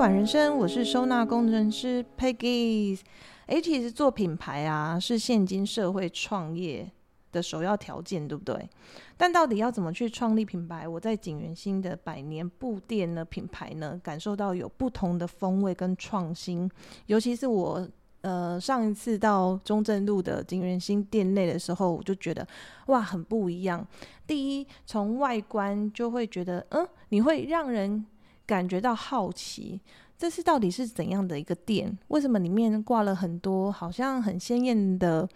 管人生，我是收纳工程师 Peggy。哎，其实做品牌啊，是现今社会创业的首要条件，对不对？但到底要怎么去创立品牌？我在景元新的百年布店呢品牌呢，感受到有不同的风味跟创新。尤其是我呃上一次到中正路的景元新店内的时候，我就觉得哇，很不一样。第一，从外观就会觉得，嗯，你会让人。感觉到好奇，这是到底是怎样的一个店？为什么里面挂了很多好像很鲜艳的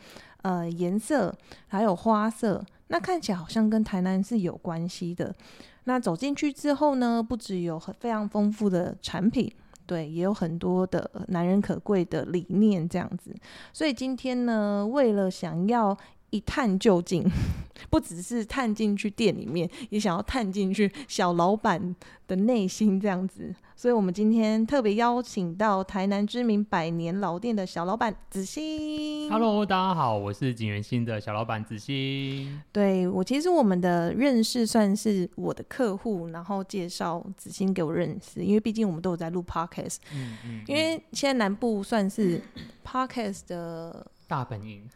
呃颜色，还有花色？那看起来好像跟台南是有关系的。那走进去之后呢，不只有很非常丰富的产品，对，也有很多的男人可贵的理念这样子。所以今天呢，为了想要。一探究竟，不只是探进去店里面，也想要探进去小老板的内心这样子。所以，我们今天特别邀请到台南知名百年老店的小老板子欣。Hello，大家好，我是景元新的小老板子欣。对我，其实我们的认识算是我的客户，然后介绍子欣给我认识，因为毕竟我们都有在录 Podcast。嗯嗯。因为现在南部算是 Podcast 的。大本营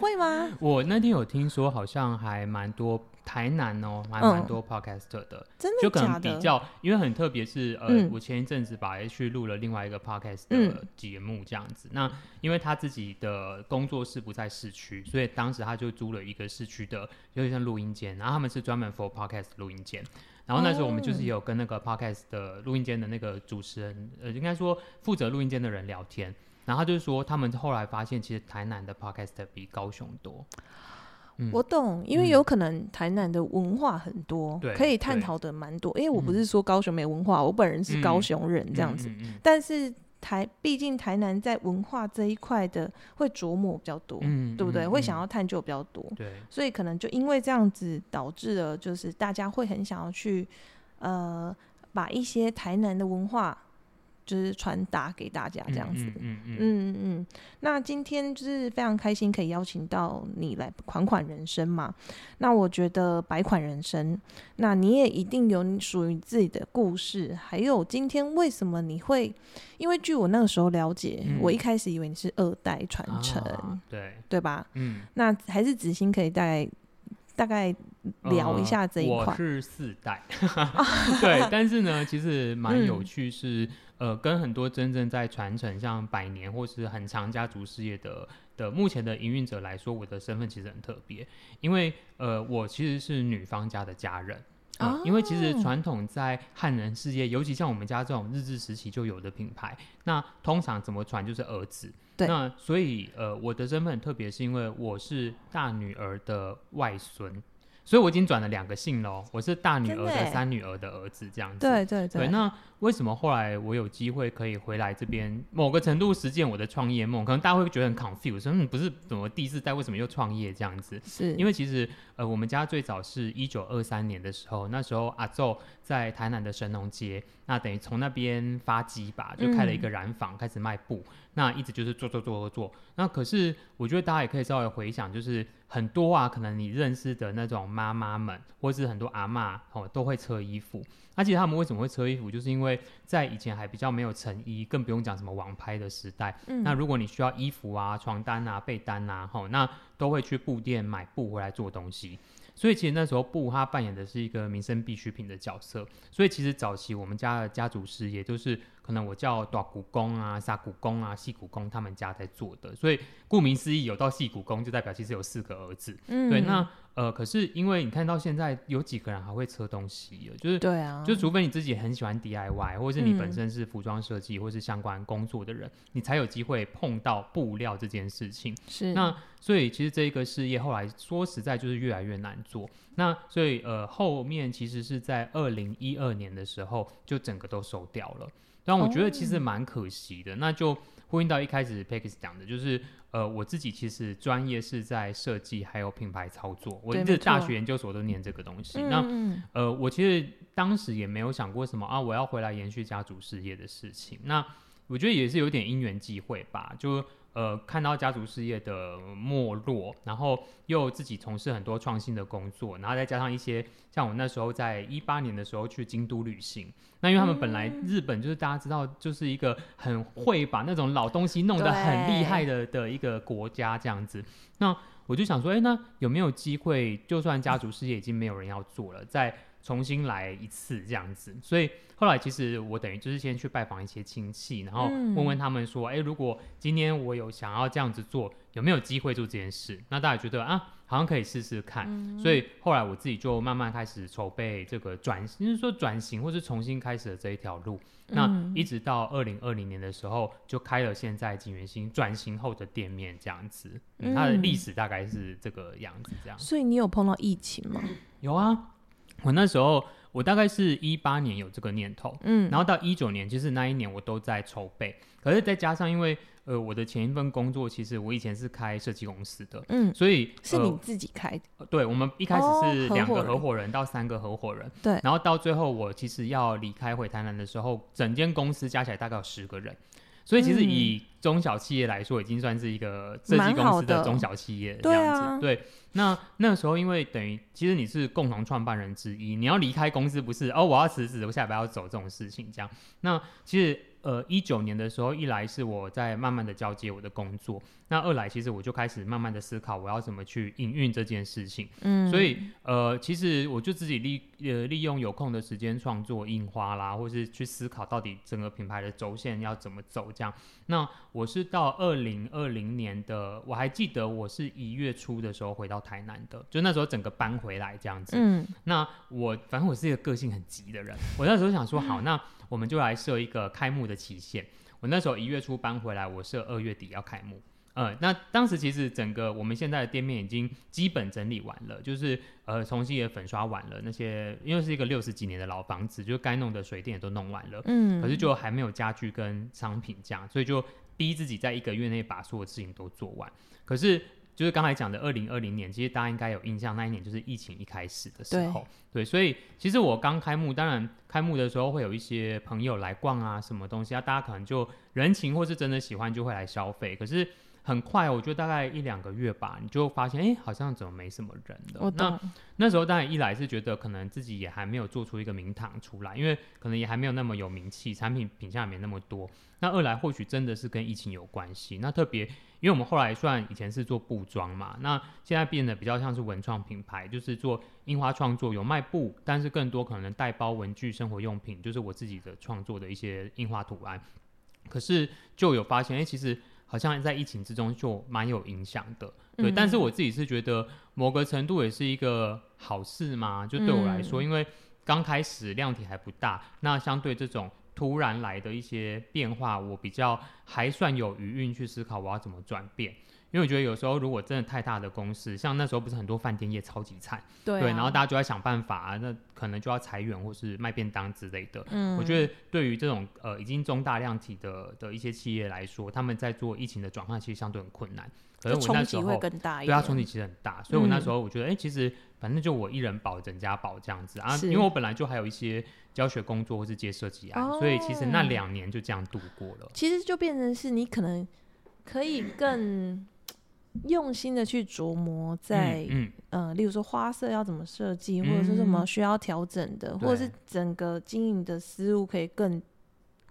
会吗？我那天有听说，好像还蛮多台南哦，还蛮多 podcaster 的，真的就可能比较，因为很特别是呃，我前一阵子把 H 录了另外一个 podcast 的节目这样子。那因为他自己的工作室不在市区，所以当时他就租了一个市区的有点像录音间，然后他们是专门 for podcast 录音间。然后那时候我们就是有跟那个 podcast 的录音间的那个主持人，呃，应该说负责录音间的人聊天。然后他就说，他们后来发现，其实台南的 podcast 比高雄多。我懂，因为有可能台南的文化很多，可以探讨的蛮多。因为我不是说高雄没文化，我本人是高雄人这样子。但是台毕竟台南在文化这一块的会琢磨比较多，对不对？会想要探究比较多。对，所以可能就因为这样子导致了，就是大家会很想要去呃把一些台南的文化。就是传达给大家这样子，嗯嗯嗯嗯那今天就是非常开心可以邀请到你来款款人生嘛。那我觉得百款人生，那你也一定有属于自己的故事。还有今天为什么你会？因为据我那个时候了解，我一开始以为你是二代传承，对对吧？嗯。那还是子欣可以大概大概聊一下这一块。我是四代，对，但是呢，其实蛮有趣是。呃，跟很多真正在传承像百年或是很长家族事业的的目前的营运者来说，我的身份其实很特别，因为呃，我其实是女方家的家人啊。因为其实传统在汉人世界，尤其像我们家这种日治时期就有的品牌，那通常怎么传就是儿子。对。那所以呃，我的身份很特别，是因为我是大女儿的外孙。所以我已经转了两个姓喽，我是大女儿的三女儿的儿子这样子。对对对。那为什么后来我有机会可以回来这边，某个程度实践我的创业梦？可能大家会觉得很 confused，说你不是怎么第四代，为什么又创业这样子？是因为其实呃，我们家最早是一九二三年的时候，那时候阿昼在台南的神农街，那等于从那边发迹吧，就开了一个染坊，开始卖布。那一直就是做做做做做，那可是我觉得大家也可以稍微回想，就是很多啊，可能你认识的那种妈妈们，或是很多阿妈哦，都会车衣服。而且他们为什么会车衣服，就是因为在以前还比较没有成衣，更不用讲什么网拍的时代。那如果你需要衣服啊、床单啊、被单啊，吼，那都会去布店买布回来做东西。所以其实那时候布他扮演的是一个民生必需品的角色。所以其实早期我们家的家族事业就是。可能我叫大古公啊、沙古公啊、细骨工，他们家在做的，所以顾名思义，有到细骨工就代表其实有四个儿子。嗯，对，那呃，可是因为你看到现在有几个人还会车东西就是对啊，就除非你自己很喜欢 DIY，或者是你本身是服装设计或是相关工作的人，你才有机会碰到布料这件事情。是，那所以其实这一个事业后来说实在就是越来越难做。那所以呃，后面其实是在二零一二年的时候就整个都收掉了。但我觉得其实蛮可惜的，那就呼应到一开始 Pex 讲的，就是呃，我自己其实专业是在设计还有品牌操作，我这大学研究所都念这个东西。那呃，我其实当时也没有想过什么啊，我要回来延续家族事业的事情。那我觉得也是有点因缘际会吧，就。呃看到家族事业的没落，然后又自己从事很多创新的工作，然后再加上一些像我那时候在一八年的时候去京都旅行，那因为他们本来日本就是大家知道就是一个很会把那种老东西弄得很厉害的的一个国家这样子，那我就想说，哎，那有没有机会，就算家族事业已经没有人要做了，再重新来一次这样子？所以后来其实我等于就是先去拜访一些亲戚，然后问问他们说，哎，如果今天我有想要这样子做，有没有机会做这件事？那大家觉得啊，好像可以试试看。所以后来我自己就慢慢开始筹备这个转，就是说转型或是重新开始的这一条路。那一直到二零二零年的时候，就开了现在景元星转型后的店面这样子。它的历史大概是这个样子，这样。所以你有碰到疫情吗？有啊，我那时候我大概是一八年有这个念头，嗯，然后到一九年，其实那一年我都在筹备，可是再加上因为。呃，我的前一份工作其实我以前是开设计公司的，嗯，所以是你自己开的。对，我们一开始是两个合伙人到三个合伙人，对，然后到最后我其实要离开回台南的时候，整间公司加起来大概有十个人，所以其实以中小企业来说，已经算是一个设计公司的中小企业这样子。对，那那个时候因为等于其实你是共同创办人之一，你要离开公司不是哦，我要辞职，我下礼拜要走这种事情这样。那其实。呃，一九年的时候，一来是我在慢慢的交接我的工作，那二来其实我就开始慢慢的思考我要怎么去营运这件事情。嗯，所以呃，其实我就自己利呃利用有空的时间创作印花啦，或是去思考到底整个品牌的轴线要怎么走这样。那我是到二零二零年的，我还记得我是一月初的时候回到台南的，就那时候整个搬回来这样子。嗯，那我反正我是一个个性很急的人，我那时候想说好那。我们就来设一个开幕的期限。我那时候一月初搬回来，我设二月底要开幕。呃，那当时其实整个我们现在的店面已经基本整理完了，就是呃重新也粉刷完了那些，因为是一个六十几年的老房子，就该弄的水电也都弄完了。嗯。可是就还没有家具跟商品这样，所以就逼自己在一个月内把所有事情都做完。可是。就是刚才讲的二零二零年，其实大家应该有印象，那一年就是疫情一开始的时候，对，所以其实我刚开幕，当然开幕的时候会有一些朋友来逛啊，什么东西啊，大家可能就人情或是真的喜欢就会来消费，可是。很快，我觉得大概一两个月吧，你就发现，哎，好像怎么没什么人了。那那时候当然一来是觉得可能自己也还没有做出一个名堂出来，因为可能也还没有那么有名气，产品品相也没那么多。那二来或许真的是跟疫情有关系。那特别，因为我们后来算以前是做布装嘛，那现在变得比较像是文创品牌，就是做印花创作，有卖布，但是更多可能带包文具、生活用品，就是我自己的创作的一些印花图案。可是就有发现，哎，其实。好像在疫情之中就蛮有影响的，对。但是我自己是觉得某个程度也是一个好事嘛，就对我来说，因为刚开始量体还不大，那相对这种突然来的一些变化，我比较还算有余韵去思考我要怎么转变。因为我觉得有时候如果真的太大的公司，像那时候不是很多饭店业超级惨，对，然后大家就在想办法，啊那可能就要裁员或是卖便当之类的。嗯，我觉得对于这种呃已经中大量体的的一些企业来说，他们在做疫情的转换其实相对很困难。可是我那时候会更大对啊，冲击其实很大。所以我那时候我觉得，哎，其实反正就我一人保整家保这样子啊，因为我本来就还有一些教学工作或是接设计案，所以其实那两年就这样度过了。其实就变成是你可能可以更。用心的去琢磨，在呃，例如说花色要怎么设计，或者是什么需要调整的，或者是整个经营的思路可以更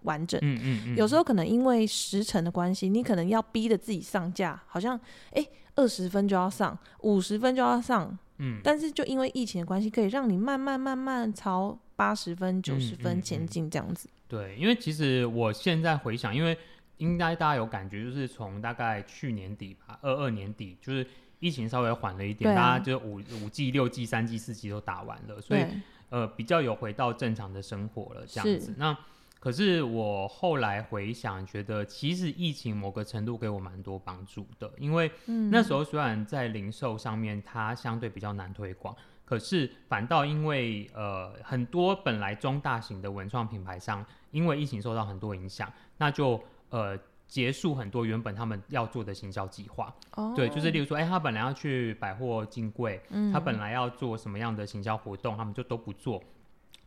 完整。嗯嗯嗯。有时候可能因为时辰的关系，你可能要逼着自己上架，好像哎二十分就要上，五十分就要上。嗯。但是就因为疫情的关系，可以让你慢慢慢慢朝八十分、九十分前进这样子。对，因为其实我现在回想，因为。应该大家有感觉，就是从大概去年底吧，二二年底，就是疫情稍微缓了一点，大家就五五 G、六 G、三 G、四 G 都打完了，所以呃比较有回到正常的生活了这样子。那可是我后来回想，觉得其实疫情某个程度给我蛮多帮助的，因为那时候虽然在零售上面它相对比较难推广，可是反倒因为呃很多本来中大型的文创品牌商，因为疫情受到很多影响，那就呃，结束很多原本他们要做的行销计划，对，就是例如说，哎，他本来要去百货进柜，他本来要做什么样的行销活动，他们就都不做。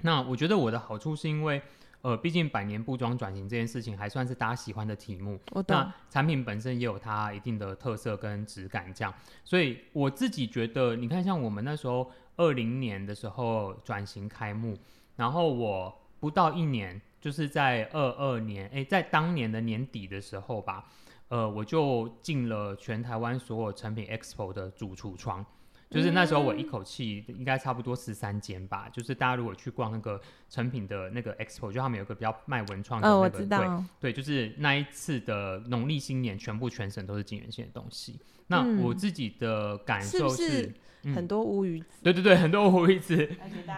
那我觉得我的好处是因为，呃，毕竟百年布庄转型这件事情还算是大家喜欢的题目。那产品本身也有它一定的特色跟质感，这样。所以我自己觉得，你看，像我们那时候二零年的时候转型开幕，然后我不到一年，就是在二二年，哎，在当年的年底的时候吧，呃，我就进了全台湾所有成品 expo 的主橱窗。就是那时候我一口气应该差不多十三间吧。就是大家如果去逛那个成品的那个 expo，就他们有个比较卖文创的那个对，对，就是那一次的农历新年，全部全省都是金源县的东西。那我自己的感受是很多乌鱼子，对对对，很多乌鱼子，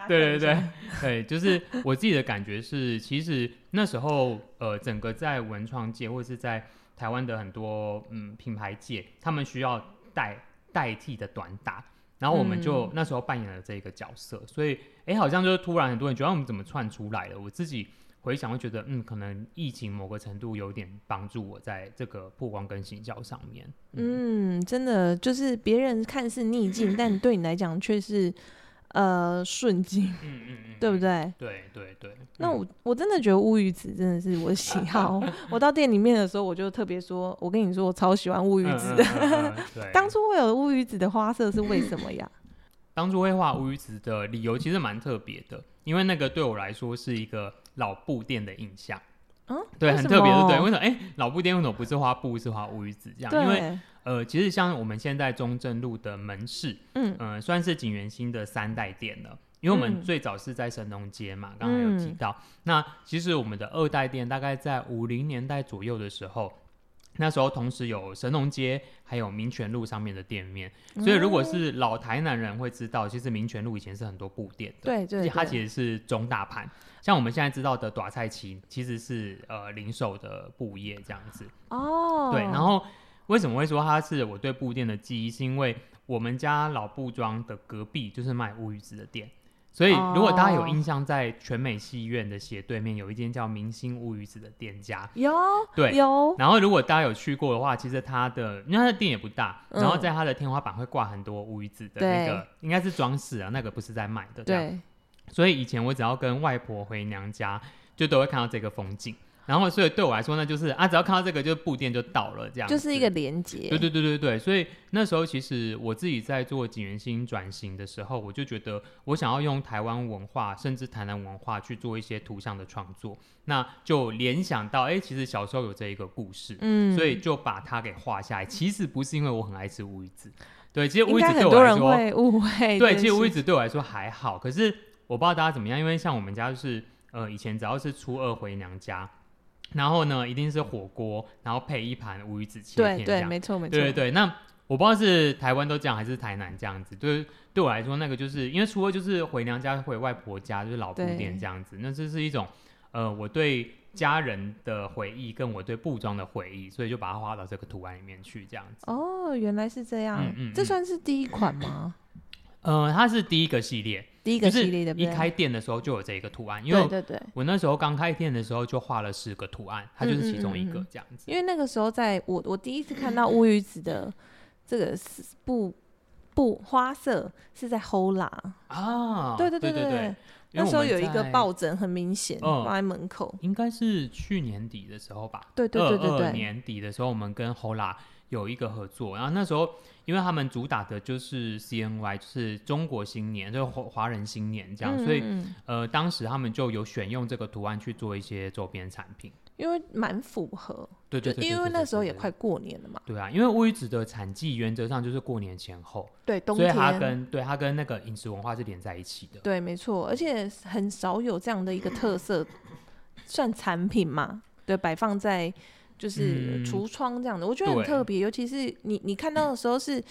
对对对 对，就是我自己的感觉是，其实那时候呃，整个在文创界或者是在台湾的很多嗯品牌界，他们需要代代替的短打。然后我们就那时候扮演了这个角色，所以哎，好像就是突然很多人觉得我们怎么窜出来了？我自己回想会觉得，嗯，可能疫情某个程度有点帮助我在这个曝光跟行销上面。嗯，真的就是别人看似逆境，但对你来讲却是。呃，顺境，嗯嗯嗯，对不对？对对对。那我我真的觉得乌鱼子真的是我的喜 好。我到店里面的时候，我就特别说，我跟你说，我超喜欢乌鱼子的。当初会有乌鱼子的花色是为什么呀？当初会画乌鱼子的理由其实蛮特别的，因为那个对我来说是一个老布店的印象。嗯，对，很特别，对不对？为什么？哎，老布店为什么不是花布，是画乌鱼子这样？因为呃，其实像我们现在中正路的门市，嗯嗯，算是景元新的三代店了。因为我们最早是在神农街嘛，刚才有提到。那其实我们的二代店大概在五零年代左右的时候，那时候同时有神农街还有民权路上面的店面。所以如果是老台南人会知道，其实民权路以前是很多布店的，对对，它其实是中大盘。像我们现在知道的短菜旗，其实是呃零售的布业这样子。哦，对，然后。为什么会说它是我对布店的记忆？是因为我们家老布庄的隔壁就是卖乌鱼子的店，所以如果大家有印象，在全美戏院的斜对面有一间叫明星乌鱼子的店家，有对有。然后如果大家有去过的话，其实它的因为它的店也不大，然后在它的天花板会挂很多乌鱼子的那个，应该是装饰啊，那个不是在卖的。对，所以以前我只要跟外婆回娘家，就都会看到这个风景。然后，所以对我来说呢，就是啊，只要看到这个，就是布店就到了，这样就是一个连接。对对对对对，所以那时候其实我自己在做景元星转型的时候，我就觉得我想要用台湾文化，甚至台南文化去做一些图像的创作，那就联想到，哎，其实小时候有这一个故事，嗯，所以就把它给画下来。其实不是因为我很爱吃乌鱼子，对，其实乌鱼子对我来说，会误会，对，其实乌鱼子对我来说还好。可是我不知道大家怎么样，因为像我们家就是，呃，以前只要是初二回娘家。然后呢，一定是火锅，然后配一盘乌鱼子切片，对对，没错没错。对对对，那我不知道是台湾都这样，还是台南这样子。对，对我来说，那个就是因为除了就是回娘家、回外婆家，就是老布店这样子。那这是一种呃，我对家人的回忆，跟我对布庄的回忆，所以就把它画到这个图案里面去，这样子。哦，原来是这样。嗯嗯。这算是第一款吗？呃，它是第一个系列。第一个系列的，一开店的时候就有这一个图案，因为对对我那时候刚开店的时候就画了四个图案，它就是其中一个这样子。因为那个时候在我我第一次看到乌鱼子的这个布布花色是在 Hola 啊，对对对对对，那时候有一个抱枕很明显放在门口，应该是去年底的时候吧？对对对对对，年底的时候我们跟 Hola 有一个合作，然后那时候。因为他们主打的就是 CNY，就是中国新年，就是华华人新年这样，所以呃，当时他们就有选用这个图案去做一些周边产品，因为蛮符合。对对对，因为那时候也快过年了嘛。对啊，因为乌鱼子的产季原则上就是过年前后，对，冬天，所以它跟对它跟那个饮食文化是连在一起的。对，没错，而且很少有这样的一个特色，算产品嘛？对，摆放在。就是橱窗这样的，我觉得很特别，尤其是你你看到的时候是，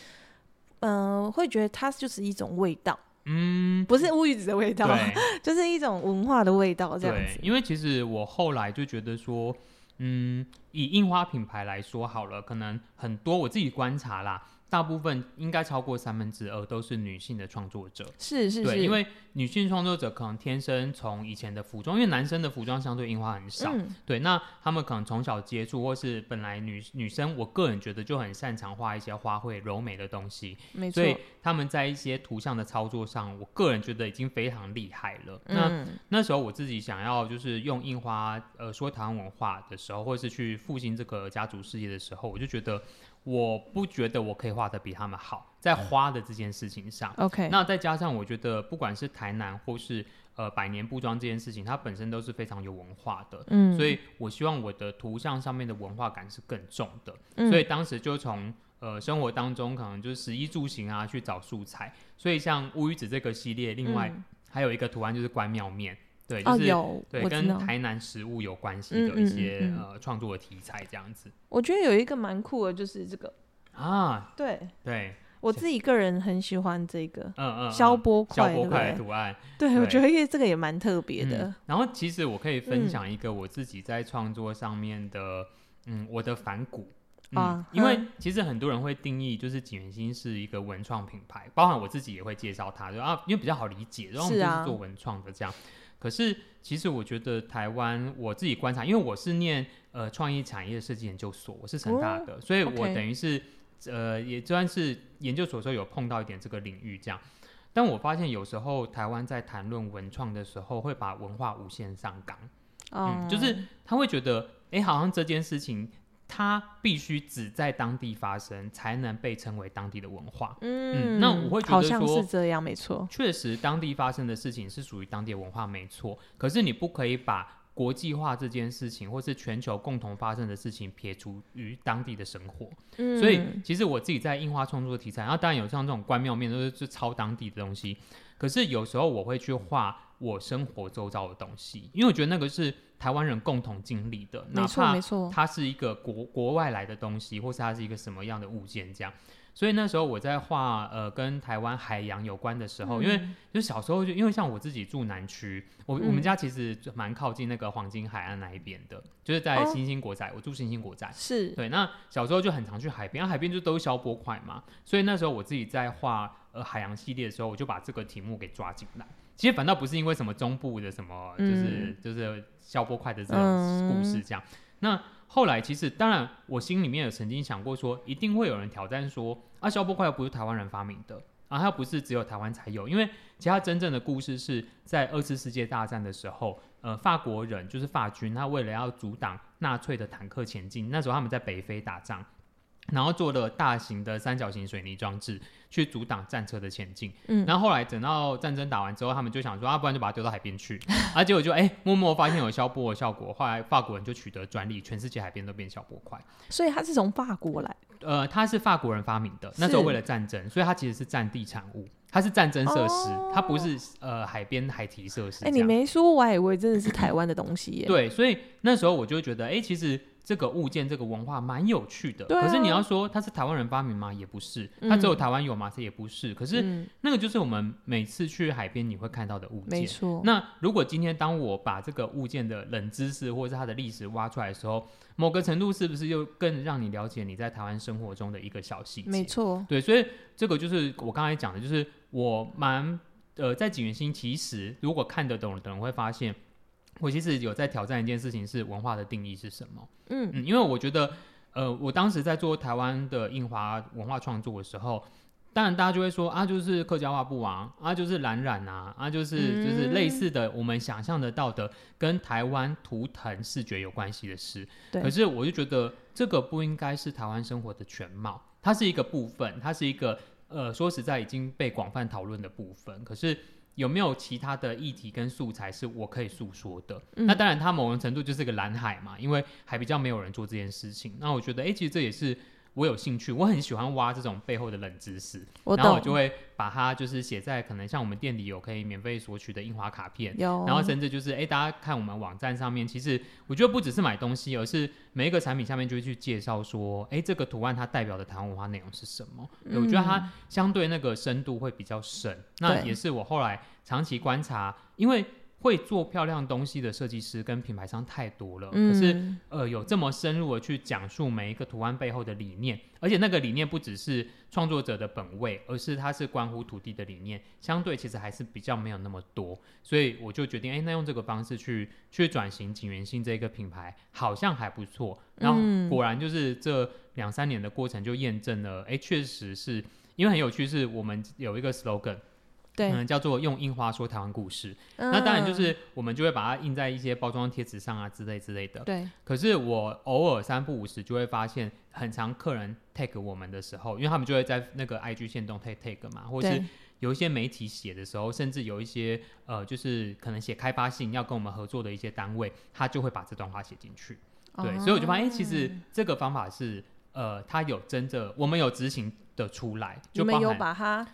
嗯，会觉得它就是一种味道，嗯，不是乌鱼子的味道，就是一种文化的味道这样子。因为其实我后来就觉得说，嗯，以印花品牌来说好了，可能很多我自己观察啦，大部分应该超过三分之二都是女性的创作者。是是是，对，因为女性创作者可能天生从以前的服装，因为男生的服装相对印花很少，嗯。对，那他们可能从小接触，或是本来女女生，我个人觉得就很擅长画一些花卉柔美的东西，没错。所，以他们在一些图像的操作上，我个人觉得已经非常厉害了。那嗯。那时候我自己想要就是用印花呃说台湾文化的时候，或是去复兴这个家族事业的时候，我就觉得我不觉得我可以画的比他们好，在花的这件事情上。OK，那再加上我觉得不管是台南或是呃百年布庄这件事情，它本身都是非常有文化的。嗯，所以我希望我的图像上面的文化感是更重的，嗯。所以当时就从呃生活当中可能就是食衣住行啊去找素材，所以像乌鱼子这个系列，另外嗯。还有一个图案就是关庙面，对，就哦是、有，对。跟台南食物有关系的一些、嗯嗯呃创作的题材这样子我觉得有一个蛮酷的，就是这个，啊，对对，我自己个人很喜欢这个嗯嗯，消嗯波块，图案，对，我对觉得因为这个也蛮特别的嗯。然后其实我可以分嗯享一个我自己在创作上面的，嗯，我的反骨。嗯啊，因为嗯其实很多人会定义就是景元星是一个文创品牌，包含我自己也会介绍它，就啊，因为比较好理解，然后我们就是做文创的这样。可是其实我觉得台湾我自己观察，因为我是念呃创意产业设计研究所，我是成大的，所以我等于是呃也算是研究所的时候有碰到一点这个领域这样。但我发现有时候台湾在谈论文创的时候，会把文化无限上纲。哦嗯，就是他会觉得，哎、好像这件事情它必须只在当地发生，才能被称为当地的文化。嗯，那我会觉好像得说是这样，没错。确实，当地发生的事情是属于当地的文化，没错。可是你不可以把国际化这件事情，或是全球共同发生的事情撇除于当地的生活。嗯，所以其实我自己在印花创作的题材，然后当然有像这种关庙面都是是超当地的东西，可是有时候我会去画我生活周遭的东西，因为我觉得那个是台湾人共同经历的，哪没错怕没错。它是一个国国外来的东西，或是它是一个什么样的物件这样。所以那时候我在画呃跟台湾海洋有关的时候，因为嗯就小时候就因为像我自己住南区，我、我们嗯家其实就蛮靠近那个黄金海岸那一边的，就是在哦新兴国仔，我住新兴国仔。是对，那小时候就很常去海边，啊海边就都是消波块嘛，所以那时候我自己在画呃海洋系列的时候，我就把这个题目给抓进来。其实反倒不是因为什么中部的什么，就是、就是消波块的这种故事这样。那后来其实当然我心里面有曾经想过说，一定会有人挑战说，啊消波块又不是台湾人发明的。啊，它不是只有台湾才有，因为其他真正的故事是在二次世界大战的时候，呃，法国人就是法军，他为了要阻挡纳粹的坦克前进，那时候他们在北非打仗，然后做了大型的三角形水泥装置去阻挡战车的前进。嗯然后后来等到战争打完之后，他们就想说啊，不然就把它丢到海边去，啊，结果就哎、默默发现有消波的效果，后来法国人就取得专利，全世界海边都变消波块。所以它是从法国来，呃，它是法国人发明的，那时候为了战争，所以它其实是战地产物，它是战争设施，哦它不是呃海边海堤设施。哎、你没说，我还以为真的是台湾的东西耶。对，所以那时候我就觉得，哎、其实这个物件、这个文化蛮有趣的。可是你要说它是台湾人发明吗？也不是，它只有嗯台湾有吗？这也不是。可是嗯，那个就是我们每次去海边你会看到的物件。没错。那如果今天当我把这个物件的冷知识或者是它的历史挖出来的时候，某个程度是不是又更让你了解你在台湾生活中的一个小细节？没错，对，所以这个就是我刚才讲的，就是我蛮呃，在景元星其实如果看得懂的人会发现，我其实有在挑战一件事情，是文化的定义是什么。嗯嗯，因为我觉得，呃，我当时在做台湾的印华文化创作的时候，当然大家就会说啊，就是客家画布啊，啊，就是蓝染啊，啊，就是就是类嗯似的我们想象得到的跟台湾图腾视觉有关系的事。对可是我就觉得这个不应该是台湾生活的全貌，它是一个部分，它是一个呃，说实在已经被广泛讨论的部分。可是有没有其他的议题跟素材是我可以诉说的？嗯那当然，它某种程度就是个蓝海嘛，因为还比较没有人做这件事情。那我觉得，哎、其实这也是我有兴趣，我很喜欢挖这种背后的冷知识，然后我。就会把它就是写在可能像我们店里有可以免费索取的印花卡片。然后甚至就是，哎，大家看我们网站上面，其实我觉得不只是买东西，而是每一个产品下面就会去介绍说，哎，这个图案它代表的台湾文化内容是什么。对我觉得它相对那个深度会比较深。那也是我后来长期观察，因为会做漂亮东西的设计师跟品牌商太多了，嗯，可是呃，有这么深入的去讲述每一个图案背后的理念，而且那个理念不只是创作者的本位，而是它是关乎土地的理念，相对其实还是比较没有那么多，所以我就决定，哎、那用这个方式去去转型景元星这个品牌，好像还不错。然后嗯。果然就是这两三年的过程就验证了，哎、确实是因为很有趣，是我们有一个 slogan，对，嗯，叫做用印花说台湾故事。那那当然就是我们就会把它印在一些包装贴纸上啊之类之类的。对，可是我偶尔三不五时就会发现，很常客人 tag 我们的时候，因为他们就会在那个 IG 线动 tag tag 嘛，或是，有一些媒体写的时候，甚至有一些呃，就是可能写开发信要跟我们合作的一些单位，他就会把这段话写进去。对，所以我就发现，哎、其实哦这个方法是呃，他有真的我们有执行的出来，就你们有把它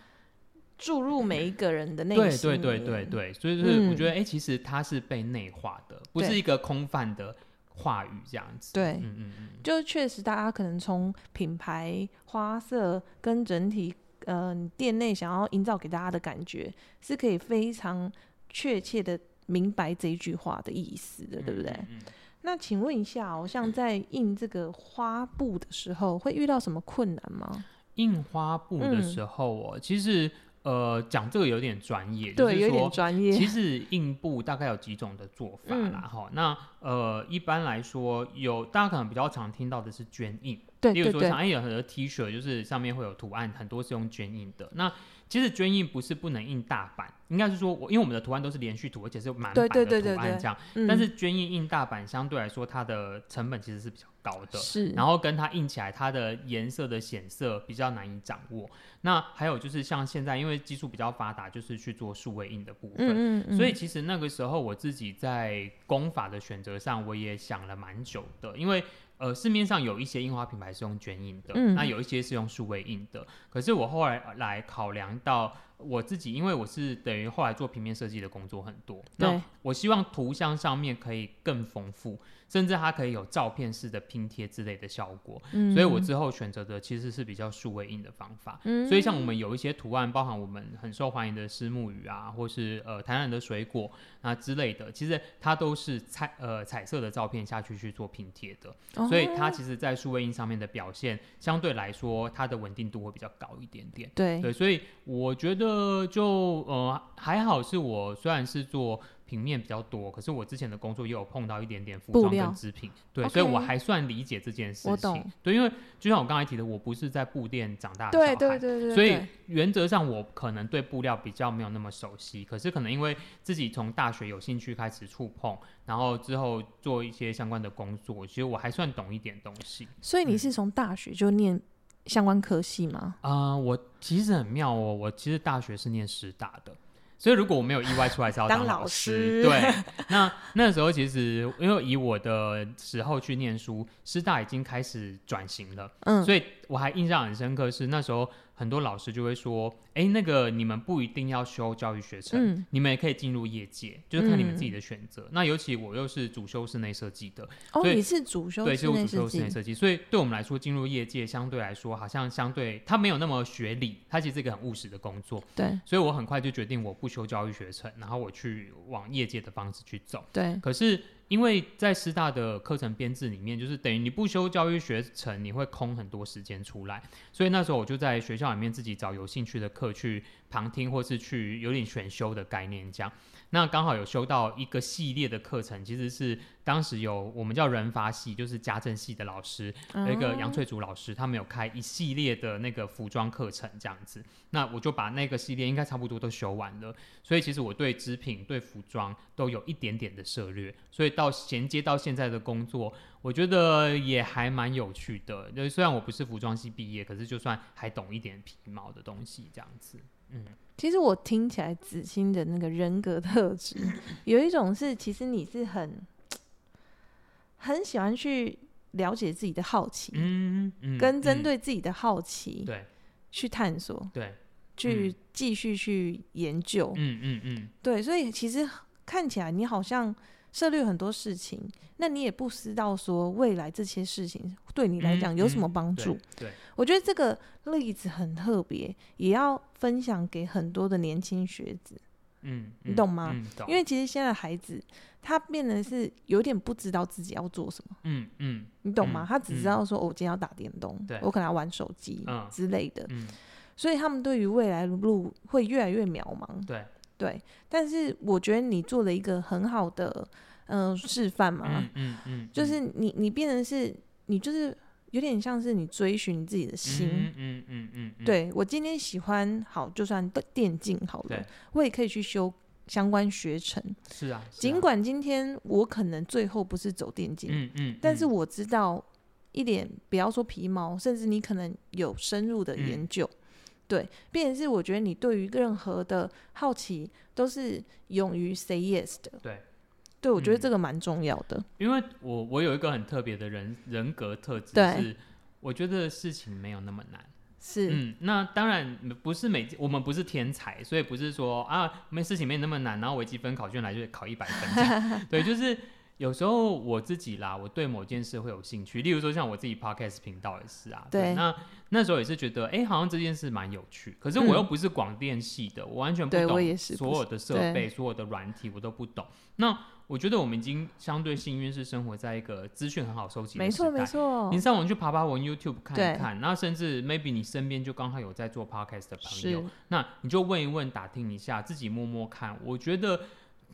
注入每一个人的内心对对对对，对，所以就是我嗯觉得，哎、其实它是被内化的，不是一个空泛的话语这样子。对嗯嗯嗯，就确实大家可能从品牌花色跟整体，呃，店内想要营造给大家的感觉，是可以非常确切的明白这一句话的意思的，对不对？嗯嗯嗯那请问一下哦，像在印这个花布的时候，会遇到什么困难吗？印花布的嗯时候哦，其实呃讲这个有点专业，就对，有点。专业。其实印布大概有几种的做法啦，嗯哈、那呃一般来说有大家可能比较常听到的是捐印，对对对例如说像，哎有很多 T 恤就是上面会有图案，很多是用捐印的。那其实捐印不是不能印大版，应该是说我因为我们的图案都是连续图，而且是满版对的图案这样。嗯但是捐印印大版相对来说它的成本其实是比较高的。是，然后跟它印起来，它的颜色的显色比较难以掌握。那还有就是像现在，因为技术比较发达，就是去做数位印的部分。嗯嗯嗯，所以其实那个时候我自己在工法的选择上，我也想了蛮久的，因为呃市面上有一些印花品牌是用卷印的，嗯那有一些是用数位印的。可是我后来来考量到我自己，因为我是等于后来做平面设计的工作很多，那我希望图像上面可以更丰富，甚至它可以有照片式的拼贴之类的效果。嗯所以我之后选择的其实是比较数位印的方法。嗯所以像我们有一些图案，包含我们很受欢迎的石木鱼啊，或是呃台南的水果啊之类的，其实它都是彩呃彩色的照片下去去做拼贴的，哦所以它其实在数位印上面的表现，相对来说它的稳定度会比较高一点点。对对，所以我觉得就呃还好，是我虽然是做平面比较多，可是我之前的工作也有碰到一点点服装跟织品，对所以我还算理解这件事情我懂。对，因为就像我刚才提的，我不是在布店长大的对小孩，对对对，所以原则上我可能对布料比较没有那么熟悉，可是可能因为自己从大学有兴趣开始触碰，然后之后做一些相关的工作，其实我还算懂一点东西。所以你是从大学就念相关科系吗？啊、我其实很妙哦，我其实大学是念师大的。所以如果我没有意外出来是要当老老师对，那那时候其实因为以我的时候去念书，师大已经开始转型了，嗯，所以我还印象很深刻是那时候很多老师就会说，哎、那个你们不一定要修教育学程，嗯。你们也可以进入业界，就是看你们嗯自己的选择。那尤其我又是主修室内设计的，哦，所以你是主修对，是我主修室内计，设计，所以对我们来说，进入业界相对来说好像相对它没有那么学理，它其实是一个很务实的工作，对。所以我很快就决定我不修教育学程，然后我去往业界的方式去走。对，可是因为在师大的课程编制里面，就是等于你不修教育学程，你会空很多时间出来，所以那时候我就在学校里面自己找有兴趣的课去旁听，或是去有点选修的概念这样。那刚好有修到一个系列的课程，其实是当时有我们叫人法系，就是家政系的老师，有一个杨翠竹老师，他们有开一系列的那个服装课程这样子。那我就把那个系列应该差不多都修完了，所以其实我对织品、对服装都有一点点的涉略，所以到衔接到现在的工作，我觉得也还蛮有趣的。就是虽然我不是服装系毕业，可是就算还懂一点皮毛的东西这样子。嗯，其实我听起来子欣的那个人格特质，有一种是，其实你是很 很喜欢去了解自己的好奇，嗯嗯，跟针嗯对自己的好奇、对。去探索，对，去继续去研究。嗯嗯嗯，对，所以其实看起来你好像涉猎很多事情，那你也不知道说未来这些事情对你来讲有什么帮助。嗯对，我觉得这个例子很特别，也要分享给很多的年轻学子。嗯，你懂吗嗯？懂因为其实现在孩子，他变得是有点不知道自己要做什么，嗯嗯你懂吗？嗯他只知道说，哦我今天要打电动对，我可能要玩手机嗯之类的，嗯，所以他们对于未来的路会越来越渺茫。对，对，但是我觉得你做了一个很好的嗯、呃示范嘛，嗯嗯嗯，就是你你变成是你就是有点像是你追寻你自己的心。嗯嗯嗯嗯，嗯，对我今天喜欢好，就算电电竞好了，我也可以去修相关学程。是啊，是啊尽管今天我可能最后不是走电竞，嗯嗯，但是嗯我知道一点，不要说皮毛，甚至你可能有深入的嗯研究。对，变成是我觉得你对于任何的好奇都是勇于 say yes 的。对，对我觉得嗯这个蛮重要的。因为我我有一个很特别的人人格特质，对是我觉得事情没有那么难。是，嗯，那当然不是每我们不是天才，所以不是说啊没事情没那么难，然后微积分考卷来就考一百分这样。对，就是有时候我自己啦，我对某件事会有兴趣，例如说像我自己 podcast 频道也是啊。对那那时候也是觉得，哎、好像这件事蛮有趣，可是我又不是广电系的，我完全不懂所有的设对备、所有的软体我都不懂。那我觉得我们已经相对幸运，是生活在一个资讯很好收集的没错时代没错你，上网去爬爬文，YouTube 看一看，然后甚至 maybe 你身边就刚好有在做 podcast 的朋友，那你就问一问，打听一下，自己摸摸看。我觉得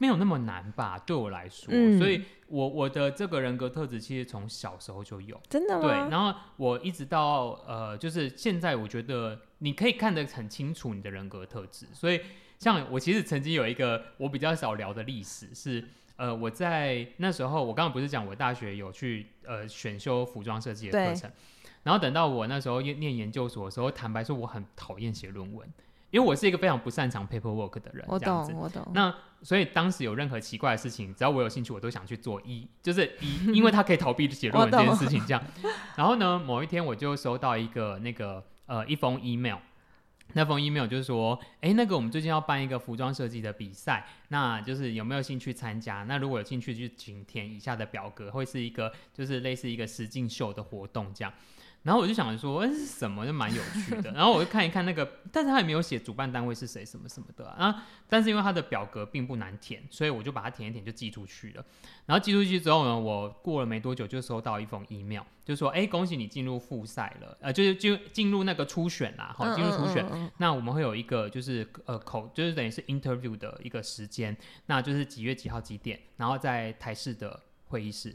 没有那么难吧，对我来说。嗯所以我我的这个人格特质其实从小时候就有。真的吗？然后我一直到呃，就是现在，我觉得你可以看得很清楚你的人格特质。所以，像我其实曾经有一个我比较少聊的历史是，呃，我在那时候，我刚刚不是讲我大学有去呃选修服装设计的课程，然后等到我那时候念念研究所的时候，坦白说我很讨厌写论文，因为我是一个非常不擅长 paperwork 的人，我懂，。我懂。那所以当时有任何奇怪的事情，只要我有兴趣，我都想去做一，就是一，因为他可以逃避写论文这件事情这样。然后呢，某一天我就收到一个那个呃一封 email。那封 email 就是说，哎，那个我们最近要办一个服装设计的比赛，那就是有没有兴趣参加？那如果有兴趣，就请填以下的表格，会是一个就是类似一个实境秀的活动这样。然后我就想说，哎，是什么？就蛮有趣的。然后我就看一看那个，但是他也没有写主办单位是谁什么什么的啊。然后但是因为他的表格并不难填，所以我就把它填一填就寄出去了。然后寄出去之后呢，我过了没多久就收到一封 email，就说：“哎，恭喜你进入复赛了，呃，就是就进入那个初选啦，好，进入初选。嗯嗯嗯那我们会有一个就是呃口，就是等于是 interview 的一个时间，那就是几月几号几点，然后在台式的会议室。”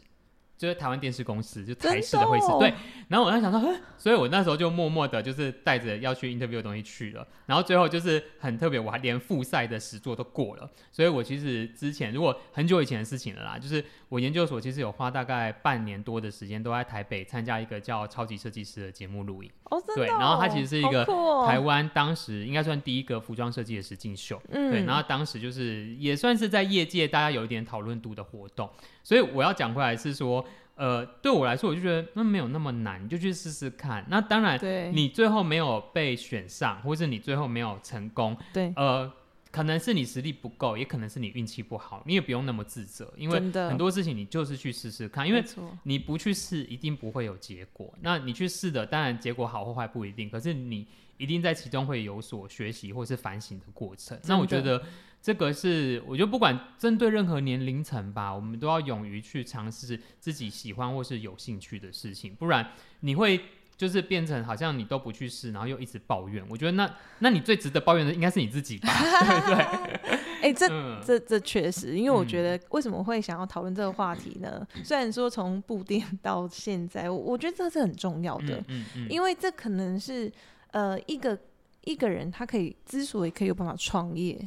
就是台湾电视公司，就台视的会议室，真的哦对。然后我在想说，呵所以我那时候就默默的，就是带着要去 interview 的东西去了。然后最后就是很特别，我还连复赛的实作都过了。所以我其实之前如果很久以前的事情了啦，就是我研究所其实有花大概半年多的时间都在台北参加一个叫《超级设计师》的节目录影。哦，真的哦。对然后它其实是一个台湾当时应该算第一个服装设计的实境秀。嗯，对，然后当时就是也算是在业界大家有一点讨论度的活动，所以我要讲回来是说，呃，对我来说，我就觉得那没有那么难，你就去试试看。那当然，对你最后没有被选上，或是你最后没有成功，对呃，可能是你实力不够，也可能是你运气不好，你也不用那么自责，因为很多事情你就是去试试看，因为你不去试，一定不会有结果。那你去试的，当然结果好或坏不一定，可是你一定在其中会有所学习或是反省的过程。那我觉得这个是，我觉得不管针对任何年龄层吧，我们都要勇于去尝试自己喜欢或是有兴趣的事情，不然你会。就是变成好像你都不去试，然后又一直抱怨。我觉得那那你最值得抱怨的应该是你自己吧，对不对？哎，这嗯，这这确实，因为我觉嗯得为什么会想要讨论这个话题呢？虽然说从布店 到现在，我我觉得这是很重要的，因为这可能是呃一个一个人他可以之所以可以有办法创业，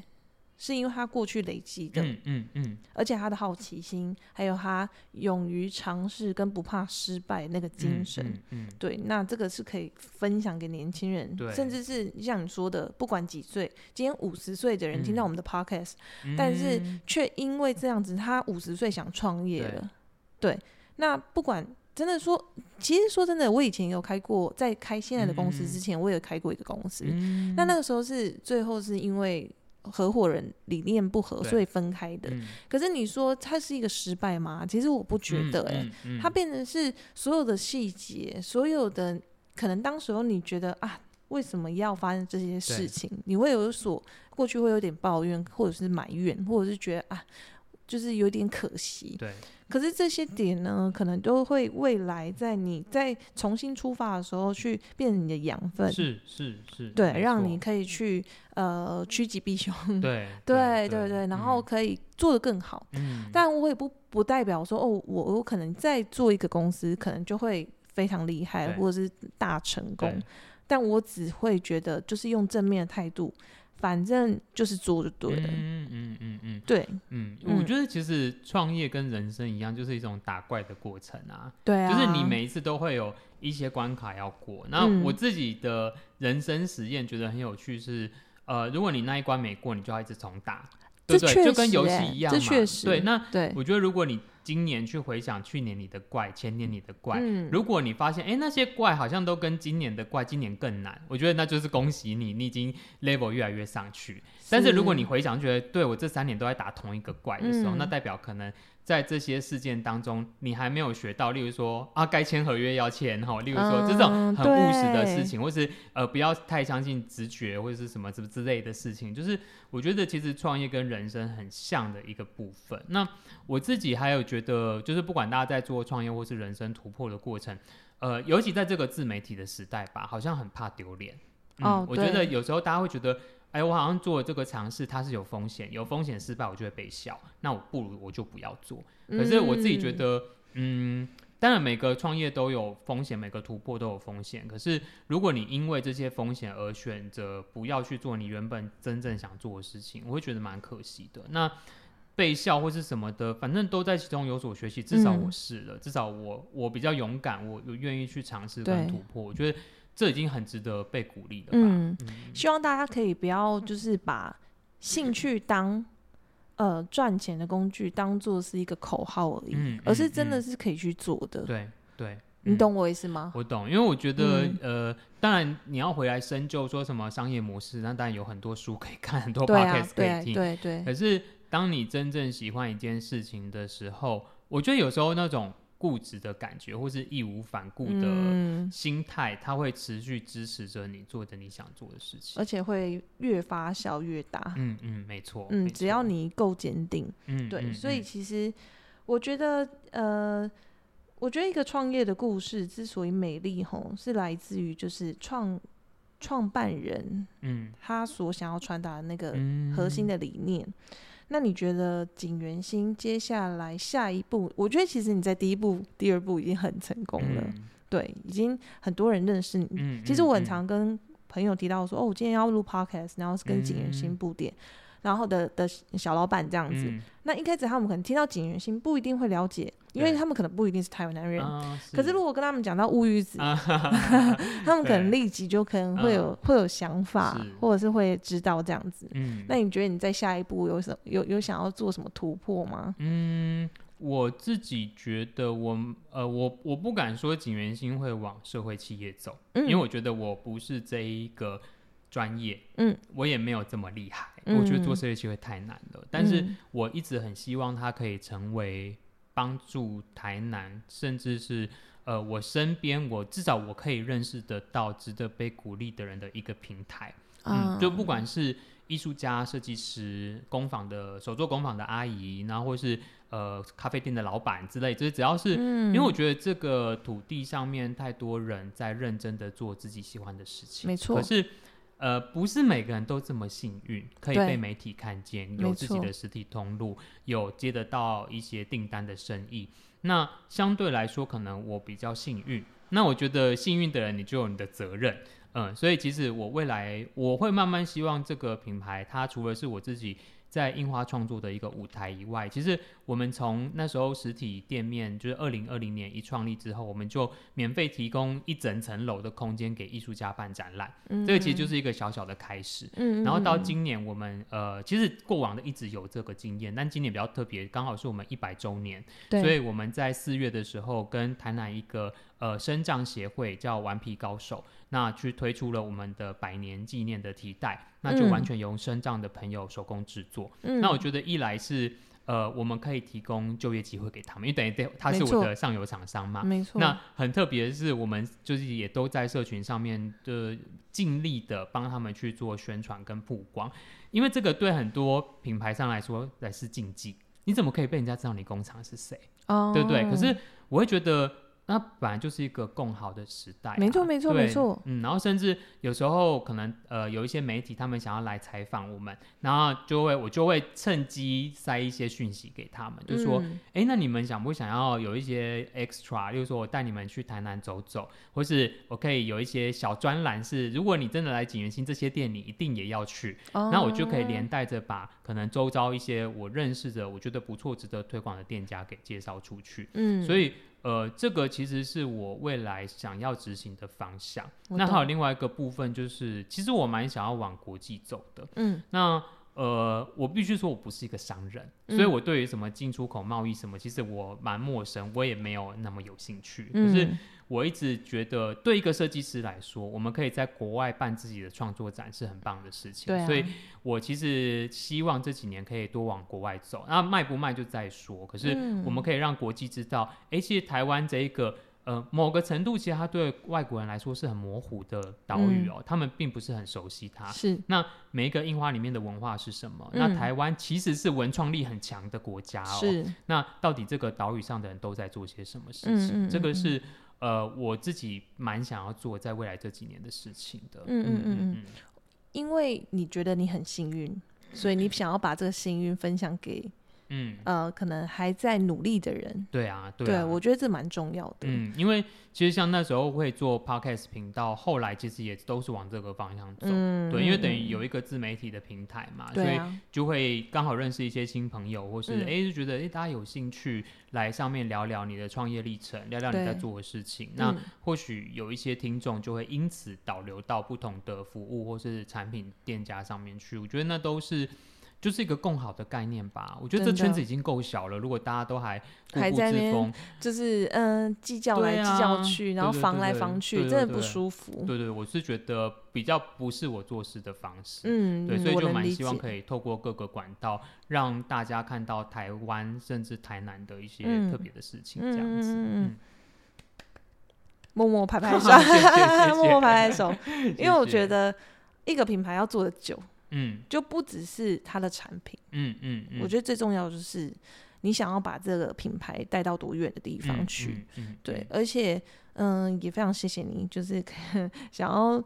是因为他过去累积的，嗯嗯嗯，而且他的好奇心，还有他勇于尝试跟不怕失败那个精神。嗯嗯嗯。对，那这个是可以分享给年轻人。对，甚至是像你说的，不管几岁，今天五十岁的人听到嗯我们的 podcast，、但是嗯却因为这样子，他五十岁想创业对。了。对，那不管真的说，其实说真的，我以前有开过，在开现在的公司之前，我也开过一个公司。嗯。那那个时候是最后是因为合伙人理念不合，所以分开的。嗯可是你说它是一个失败吗？其实我不觉得、欸，嗯嗯嗯它变成是所有的细节，所有的可能当时候你觉得啊，为什么要发生这些事情？你会有所过去会有点抱怨，或者是埋怨，或者是觉得啊，就是有点可惜。对。可是这些点呢，可能都会未来在你在重新出发的时候去变成你的养分。是是是。对，让你可以去呃趋吉避凶。对对对对，然后可以做得更好。嗯。但我也不不代表说哦，我我可能再做一个公司，可能就会非常厉害，或者是大成功。但我只会觉得，就是用正面的态度，反正就是做就对了。嗯嗯嗯嗯，对，嗯，我觉得其实创业跟人生一样，就是一种打怪的过程啊。对啊，就是你每一次都会有一些关卡要过。那我自己的人生实验觉得很有趣，是呃，如果你那一关没过，你就要一直重打，对不对？就跟游戏一样嘛。对，那对，我觉得如果你今年去回想去年你的怪，前年你的怪，如果你发现哎那些怪好像都跟今年的怪今年更难，我觉得那就是恭喜你，你已经 level 越来越上去。但是如果你回想觉得对我这三年都在打同一个怪的时候，那代表可能。在这些事件当中，你还没有学到，例如说啊，该签合约要签哈，例如说这种很务实的事情，或是呃，不要太相信直觉或者是什么什么之类的事情，就是我觉得其实创业跟人生很像的一个部分。那我自己还有觉得，就是不管大家在做创业或是人生突破的过程，呃，尤其在这个自媒体的时代吧，好像很怕丢脸。哦，我觉得有时候大家会觉得。哎，我好像做这个尝试，它是有风险，有风险失败，我就会被笑。那我不如我就不要做。可是我自己觉得，嗯，当然每个创业都有风险，每个突破都有风险。可是如果你因为这些风险而选择不要去做你原本真正想做的事情，我会觉得蛮可惜的。那被笑或是什么的，反正都在其中有所学习。至少我试了，至少我我比较勇敢，我我愿意去尝试跟突破。我觉得。这已经很值得被鼓励了。嗯，希望大家可以不要就是把兴趣当呃赚钱的工具，当做是一个口号而已，而是真的是可以去做的。对对，你懂我意思吗？我懂，因为我觉得呃，当然你要回来深究说什么商业模式，那当然有很多书可以看，很多 podcast 可以听。对对。可是当你真正喜欢一件事情的时候，我觉得有时候那种。固执的感觉，或是义无反顾的心态，它会持续支持着你做的你想做的事情，而且会越发酵越大。嗯嗯，没错。嗯，只要你够坚定。嗯，对。所以其实我觉得，呃，我觉得一个创业的故事之所以美丽，吼，是来自于就是创创办人，嗯，他所想要传达的那个核心的理念。那你觉得景元星接下来下一步？我觉得其实你在第一步、第二步已经很成功了，对，已经很多人认识你。其实我很常跟朋友提到说，哦，我今天要录 podcast，然后是跟景元星布店。然后的的小老板这样子，那一开始他们可能听到景元星不一定会了解，因为他们可能不一定是台湾男人。可是如果跟他们讲到乌鱼子，他们可能立即就可能会有会有想法，或者是会知道这样子。嗯，那你觉得你在下一步有什有有想要做什么突破吗？嗯，我自己觉得我呃我我不敢说景元星会往社会企业走，因为我觉得我不是这一个。专业，嗯，我也没有这么厉害，我觉得做设计机会太难了。但是我一直很希望它可以成为帮助台南，甚至是呃我身边我至少我可以认识得到值得被鼓励的人的一个平台。嗯，就不管是艺术家、设计师、工坊的手作工坊的阿姨，然后或是呃咖啡店的老板之类，就是只要是，因为我觉得这个土地上面太多人在认真的做自己喜欢的事情，没错。可是。呃，不是每个人都这么幸运，可以被媒体看见，有自己的实体通路，有接得到一些订单的生意。那相对来说，可能我比较幸运。那我觉得幸运的人，你就有你的责任。嗯，所以其实我未来我会慢慢希望这个品牌，它除了是我自己。在印花创作的一个舞台以外，其实我们从那时候实体店面，就是二零二零年一创立之后，我们就免费提供一整层楼的空间给艺术家办展览。嗯，这个其实就是一个小小的开始。嗯，然后到今年，我们呃，其实过往的一直有这个经验，但今年比较特别，刚好是我们一百周年，所以我们在四月的时候跟台南一个呃生障协会叫顽皮高手。那去推出了我们的百年纪念的提袋，那就完全由身障的朋友手工制作。那我觉得一来是呃，我们可以提供就业机会给他们，因为等于对他是我的上游厂商嘛。没错。那很特别的是，我们就是也都在社群上面的尽力的帮他们去做宣传跟曝光，因为这个对很多品牌商来说来是禁忌，你怎么可以被人家知道你工厂是谁？哦，对不对？可是我会觉得。那本来就是一个更好的时代、啊，没错没错对没错。嗯，然后甚至有时候可能呃有一些媒体他们想要来采访我们，然后就会我就会趁机塞一些讯息给他们，就说，嗯哎、那你们想不想要有一些 extra，例如说我带你们去台南走走，或是我可以有一些小专栏是，如果你真的来景元新这些店，你一定也要去，那我就可以连带着把可能周遭一些我认识的、我觉得不错、值得推广的店家给介绍出去。嗯，所以呃，这个其实是我未来想要执行的方向。那还有另外一个部分就是，其实我蛮想要往国际走的。嗯那呃，我必须说我不是一个商人，嗯所以我对于什么进出口贸易什么，其实我蛮陌生，我也没有那么有兴趣。可是嗯我一直觉得，对一个设计师来说，我们可以在国外办自己的创作展是很棒的事情。啊，所以我其实希望这几年可以多往国外走，那卖不卖就再说。可是嗯我们可以让国际知道，诶，其实台湾这一个呃某个程度，其实它对外国人来说是很模糊的岛屿嗯哦，他们并不是很熟悉它。是那每一个樱花里面的文化是什么？嗯那台湾其实是文创力很强的国家哦。是那到底这个岛屿上的人都在做些什么事嗯情？嗯嗯这个是呃我自己蛮想要做在未来这几年的事情的。嗯嗯嗯嗯因为你觉得你很幸运，所以你想要把这个幸运分享给嗯，呃可能还在努力的人。对啊，对对，啊，我觉得这蛮重要的。嗯，因为其实像那时候会做 podcast 频道，后来其实也都是往这个方向走。嗯，对，因为等于嗯有一个自媒体的平台嘛，所以就会刚好认识一些新朋友，或是嗯哎、诶就觉得哎、大家有兴趣来上面聊聊你的创业历程，聊聊你在做的事情。那嗯或许有一些听众就会因此导流到不同的服务或是产品店家上面去。我觉得那都是就是一个更好的概念吧。我觉得这圈子已经够小了，如果大家都还固步还在那边自封，就是嗯计较来对计较啊去，然后防来防去，真的不舒服。对对，我是觉得比较不是我做事的方式。嗯，对，嗯所以就蛮希望可以透过各个管道，让大家看到台湾甚至台南的一些嗯。特别的事情，嗯这样子。嗯默默拍拍手，默默拍拍手，因为我觉得一个品牌要做的久，嗯。就不只是它的产品，嗯嗯嗯，我觉得最重要的就是你想要把这个品牌带到多远的地方嗯去。，嗯嗯对，而且嗯，也非常谢谢你，就是 想要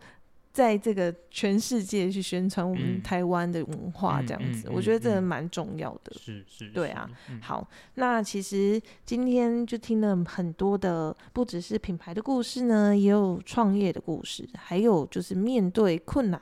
在这个全世界去宣传我们嗯台湾的文化，嗯这样子，嗯我觉得这蛮重要的。是是，是对啊，嗯好，那其实今天就听了很多的，不只是品牌的故事呢，也有创业的故事，还有就是面对困难，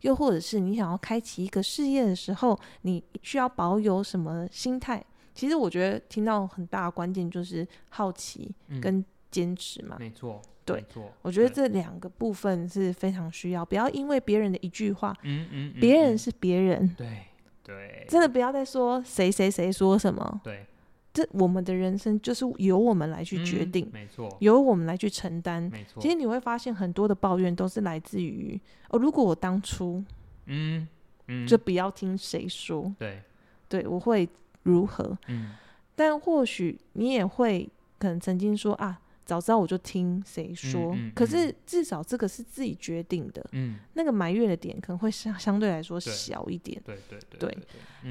又或者是你想要开启一个事业的时候，你需要保有什么心态？其实我觉得听到很大的关键就是好奇嗯跟坚持嘛。没错，对，我觉得这两个部分是非常需要，不要因为别人的一句话，嗯嗯，别人是别人，对对。真的不要再说谁谁谁说什么。对。这我们的人生就是由我们来去决嗯定，没错。由我们来去承担。没错，其实你会发现很多的抱怨都是来自于哦，如果我当初嗯嗯，就不要听谁说，对，对我会如何？嗯。但或许你也会可能曾经说啊，早知道我就听谁说。嗯嗯可是至少这个是自己决定的，嗯，那个埋怨的点可能会相相对来说小一点。对对对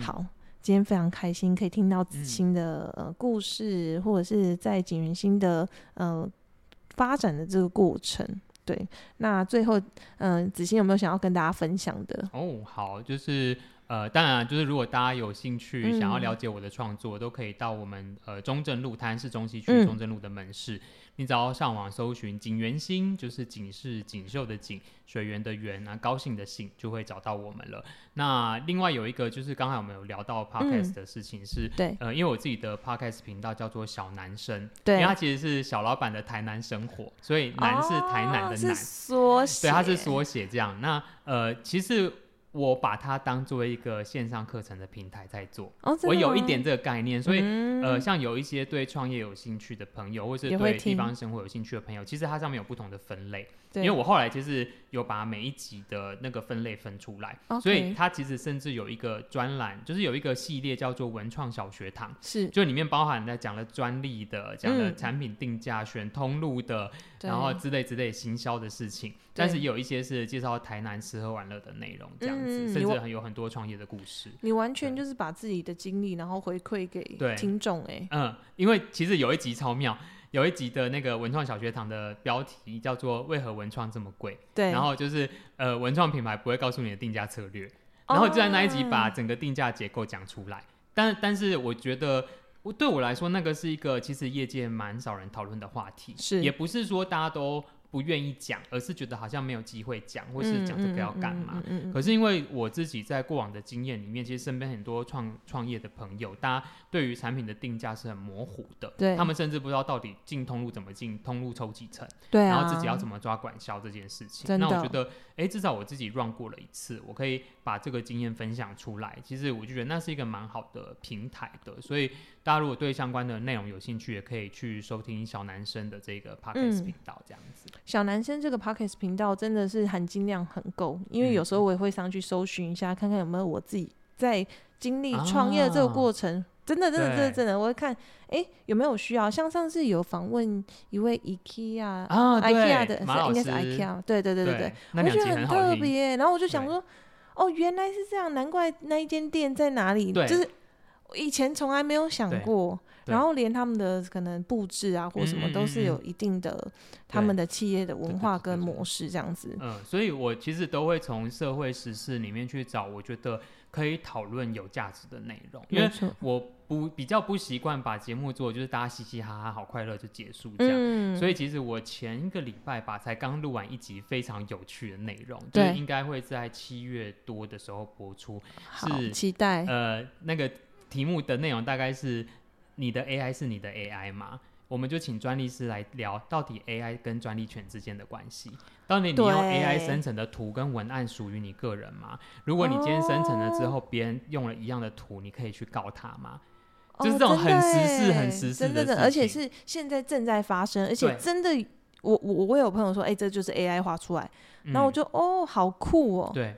好，今天非常开心，可以听到子嗯欣的、呃故事，或者是在景元星的呃发展的这个过程。对，那最后，嗯、子欣有没有想要跟大家分享的？哦，好，就是呃，当然就是如果大家有兴趣想要嗯了解我的创作，都可以到我们呃中正路台南市中西区嗯中正路的门市，你只要上网搜寻景元星，就是景是锦绣的景，水源的源啊，高兴的兴，就会找到我们了。那另外有一个就是刚才我们有聊到 podcast 的事情是。对呃，因为我自己的 podcast 频道叫做小男生，对因对为它其实是小老板的台南生活，所以男是台南的哦是南，缩写，对，它是缩写这样。那呃，其实我把它当做一个线上课程的平台在做，哦，我有一点这个概念，所以、嗯。呃，像有一些对创业有兴趣的朋友，或是对地方生活有兴趣的朋友，其实它上面有不同的分类。因为我后来就是有把每一集的那个分类分出来。所以它其实甚至有一个专栏，就是有一个系列叫做文创小学堂，是，就里面包含在讲了专利的，讲了嗯。产品定价、选通路的，然后之类之类行销的事情，但是也有一些是介绍台南吃喝玩乐的内容，这样子，甚至很有很多创业的故事。你完全就是把自己的经历，然后回馈给听众，哎，嗯，因为其实有一集超妙，有一集的那个文创小学堂的标题叫做“为何文创这么贵”，对，然后就是呃，文创品牌不会告诉你的定价策略，然后就在那一集把哦整个定价结构讲出来。但但是我觉得。我对我来说，那个是一个其实业界蛮少人讨论的话题，是。也不是说大家都不愿意讲，而是觉得好像没有机会讲，或是讲这个要干嘛。嗯嗯嗯嗯嗯可是因为我自己在过往的经验里面，其实身边很多创创业的朋友，大家对于产品的定价是很模糊的，对他们甚至不知道到底进通路怎么进，通路抽几成，对啊，然后自己要怎么抓管销这件事情。那我觉得，哎，至少我自己 run 过了一次，我可以把这个经验分享出来。其实我就觉得那是一个蛮好的平台的，所以大家如果对相关的内容有兴趣，也可以去收听小男生的这个 podcast 嗯频道，这样子。小男生这个 podcast 频道真的是含金量很够，因为有时候我也会上去搜寻一下，看看有没有我自己在经历创业的这个过程。真的，真的，真的，真的，我会看，哎、有没有需要？像上次有访问一位 IKEA 啊，IKEA 的，应该，是 IKEA，对对对对对，我觉得很。特别。然后我就想说，哦，原来是这样，难怪那一间店在哪里，就是我以前从来没有想过。然后连他们的可能布置啊或什么都是嗯有一定的他们的企业的文化跟模式这样子。嗯，所以我其实都会从社会时事里面去找我觉得可以讨论有价值的内容，因为我不比较不习惯把节目做就是大家嘻嘻哈哈好快乐就结束这样。嗯，所以其实我前一个礼拜吧，才刚录完一集非常有趣的内容，就应该会在七月多的时候播出。好是期待。呃，那个题目的内容大概是你的 AI 是你的 AI 嘛？我们就请专利师来聊到底 AI 跟专利权之间的关系。到底你用 AI 生成的图跟文案属于你个人吗？如果你今天生成了之后，别人用了一样的图，你可以去告他吗？就是哦这种很时事欸很时事的事真的的，而且是现在正在发生，而且真的，我我我有朋友说，哎、这就是 AI 画出来，然后我嗯就哦，好酷哦，对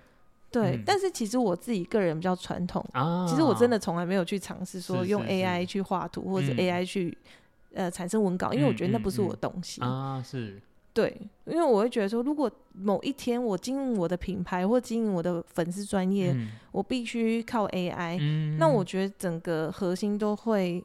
对嗯。但是其实我自己个人比较传统，啊，其实我真的从来没有去尝试说用 AI 去画图，或者 AI 去呃产生文稿，因为我嗯觉得那不是我嗯。的东西。啊是。对，因为我会觉得说，如果某一天我经营我的品牌或经营我的粉丝专业，嗯。我必须靠 AI，、嗯。那我觉得整个核心都会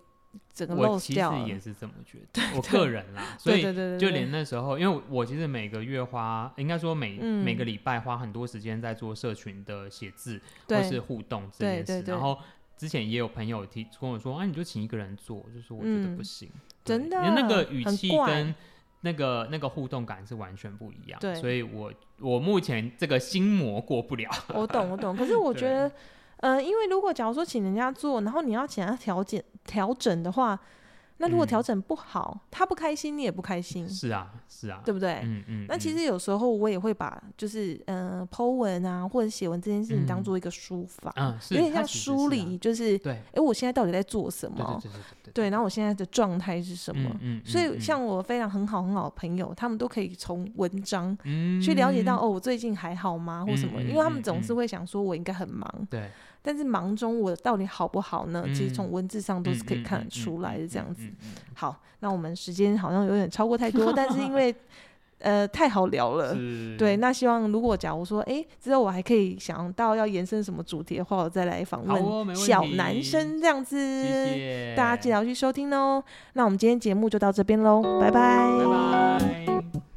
整个我其。实也是这么觉得，我个人啦，所以就连那时候，因为我其实每个月花，应该说每、嗯每个礼拜花很多时间在做社群的写字或是互动这件事。然后之前也有朋友提跟我说，啊，你就请一个人做，就是我觉得嗯不行，对真的因为那个语气跟那个那个互动感是完全不一样。对所以我我目前这个心魔过不了。我懂我懂。可是 我觉得，呃，因为如果假如说请人家做，然后你要请他调整调整的话，那如果嗯。调整不好，他不开心，你也不开心，是啊，是啊，对不对？嗯嗯。那其嗯。实有时候我也会把就是呃剖文啊或者写文这件事情当嗯做一个书法，嗯，是有点像梳理，就是对。哎、我现在到底在做什么？对对对对对，然后我现在的状态是什么？嗯嗯所以嗯像我非常很好很好的朋友，他们都可以从文章嗯。去了解到、哦，我最近还好吗，或什么？嗯因为他们嗯总是嗯。会想说我应该很忙，对，但是忙中我到底好不好呢？其实从嗯文字上都是可以嗯看得嗯出来的，这样子。好，那我们时间好像有点超过太多，但是因为呃太好聊了。对，那希望如果假如说，哎，之后我还可以想到要延伸什么主题的话，我再来访问问小男生这样子。谢谢大家记得要去收听哦。那我们今天节目就到这边喽，拜拜。拜拜。